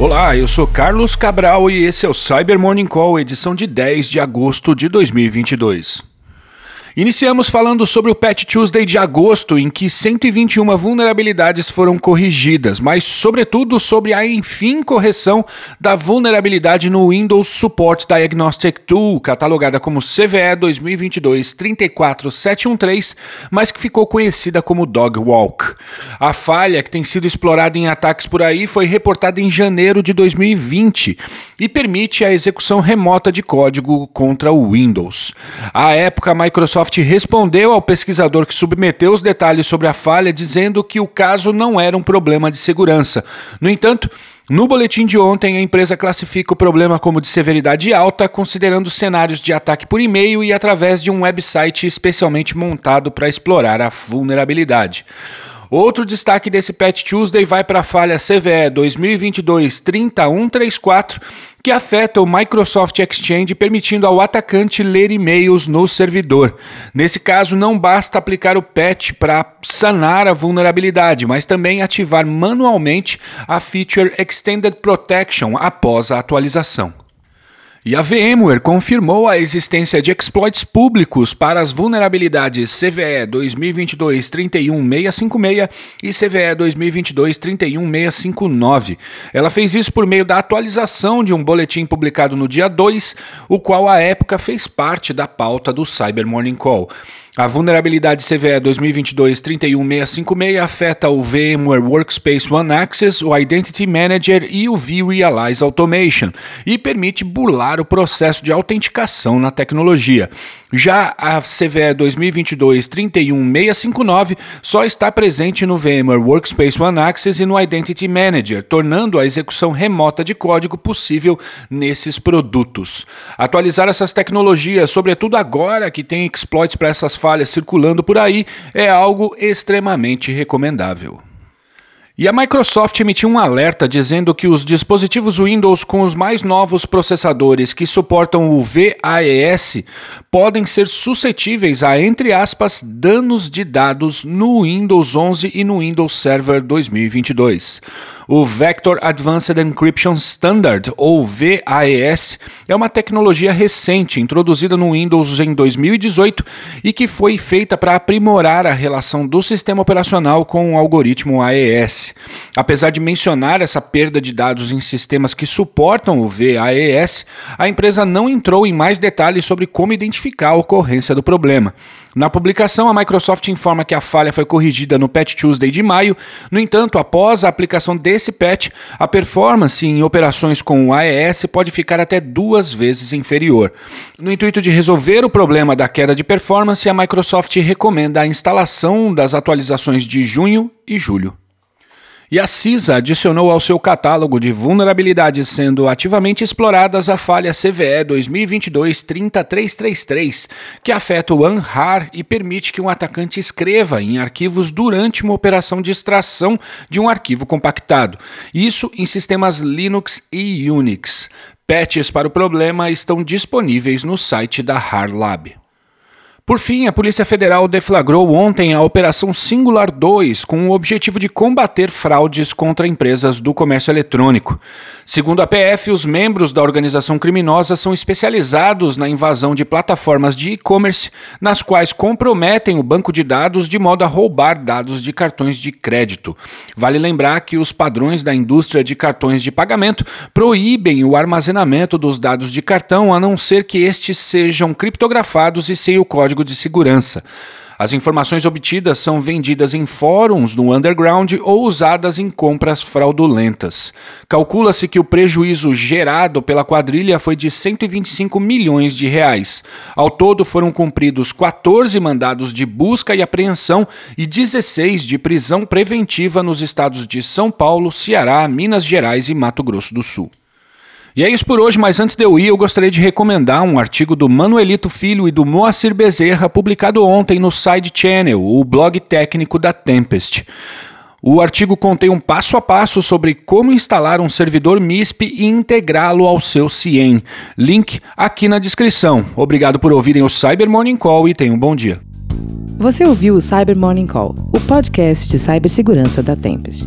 Olá, eu sou Carlos Cabral e esse é o Cyber Morning Call, edição de 10 de agosto de 2022. Iniciamos falando sobre o Patch Tuesday de agosto, em que 121 vulnerabilidades foram corrigidas, mas sobretudo sobre a enfim correção da vulnerabilidade no Windows Support Diagnostic Tool, catalogada como CVE 2022-34713, mas que ficou conhecida como Dog Walk. A falha, que tem sido explorada em ataques por aí, foi reportada em janeiro de 2020 e permite a execução remota de código contra o Windows. À época, a Microsoft Microsoft respondeu ao pesquisador que submeteu os detalhes sobre a falha, dizendo que o caso não era um problema de segurança. No entanto, no boletim de ontem, a empresa classifica o problema como de severidade alta, considerando cenários de ataque por e-mail e através de um website especialmente montado para explorar a vulnerabilidade. Outro destaque desse Patch Tuesday vai para a falha CVE 2022-3134, que afeta o Microsoft Exchange, permitindo ao atacante ler e-mails no servidor. Nesse caso, não basta aplicar o patch para sanar a vulnerabilidade, mas também ativar manualmente a feature Extended Protection após a atualização. E a VMware confirmou a existência de exploits públicos para as vulnerabilidades CVE 2022-31656 e CVE 2022-31659. Ela fez isso por meio da atualização de um boletim publicado no dia 2, o qual à época fez parte da pauta do Cyber Morning Call. A vulnerabilidade CVE 2022-31656 afeta o VMware Workspace ONE Access, o Identity Manager e o vRealize Automation e permite burlar o processo de autenticação na tecnologia. Já a CVE 2022-31659 só está presente no VMware Workspace ONE Access e no Identity Manager, tornando a execução remota de código possível nesses produtos. Atualizar essas tecnologias, sobretudo agora que tem exploits para essas falhas circulando por aí é algo extremamente recomendável. E a Microsoft emitiu um alerta dizendo que os dispositivos Windows com os mais novos processadores que suportam o VAES podem ser suscetíveis a, entre aspas, danos de dados no Windows 11 e no Windows Server 2022. O Vector Advanced Encryption Standard, ou VAES, é uma tecnologia recente introduzida no Windows em 2018 e que foi feita para aprimorar a relação do sistema operacional com o algoritmo AES. Apesar de mencionar essa perda de dados em sistemas que suportam o VAES, a empresa não entrou em mais detalhes sobre como identificar a ocorrência do problema. Na publicação, a Microsoft informa que a falha foi corrigida no Patch Tuesday de maio. No entanto, após a aplicação desse patch, a performance em operações com o AES pode ficar até duas vezes inferior. No intuito de resolver o problema da queda de performance, a Microsoft recomenda a instalação das atualizações de junho e julho. E a CISA adicionou ao seu catálogo de vulnerabilidades sendo ativamente exploradas a falha CVE 2022-30333, que afeta o UNHAR e permite que um atacante escreva em arquivos durante uma operação de extração de um arquivo compactado. Isso em sistemas Linux e Unix. Patches para o problema estão disponíveis no site da HAR Lab. Por fim, a Polícia Federal deflagrou ontem a Operação Singular 2 com o objetivo de combater fraudes contra empresas do comércio eletrônico. Segundo a PF, os membros da organização criminosa são especializados na invasão de plataformas de e-commerce, nas quais comprometem o banco de dados de modo a roubar dados de cartões de crédito. Vale lembrar que os padrões da indústria de cartões de pagamento proíbem o armazenamento dos dados de cartão a não ser que estes sejam criptografados e sem o código código de segurança. As informações obtidas são vendidas em fóruns no underground ou usadas em compras fraudulentas. Calcula-se que o prejuízo gerado pela quadrilha foi de 125 milhões de reais. Ao todo foram cumpridos 14 mandados de busca e apreensão e 16 de prisão preventiva nos estados de São Paulo, Ceará, Minas Gerais e Mato Grosso do Sul. E é isso por hoje, mas antes de eu ir, eu gostaria de recomendar um artigo do Manuelito Filho e do Moacir Bezerra, publicado ontem no Side Channel, o blog técnico da Tempest. O artigo contém um passo a passo sobre como instalar um servidor MISP e integrá-lo ao seu CIEM. Link aqui na descrição. Obrigado por ouvirem o Cyber Morning Call e tenham um bom dia. Você ouviu o Cyber Morning Call, o podcast de cibersegurança da Tempest.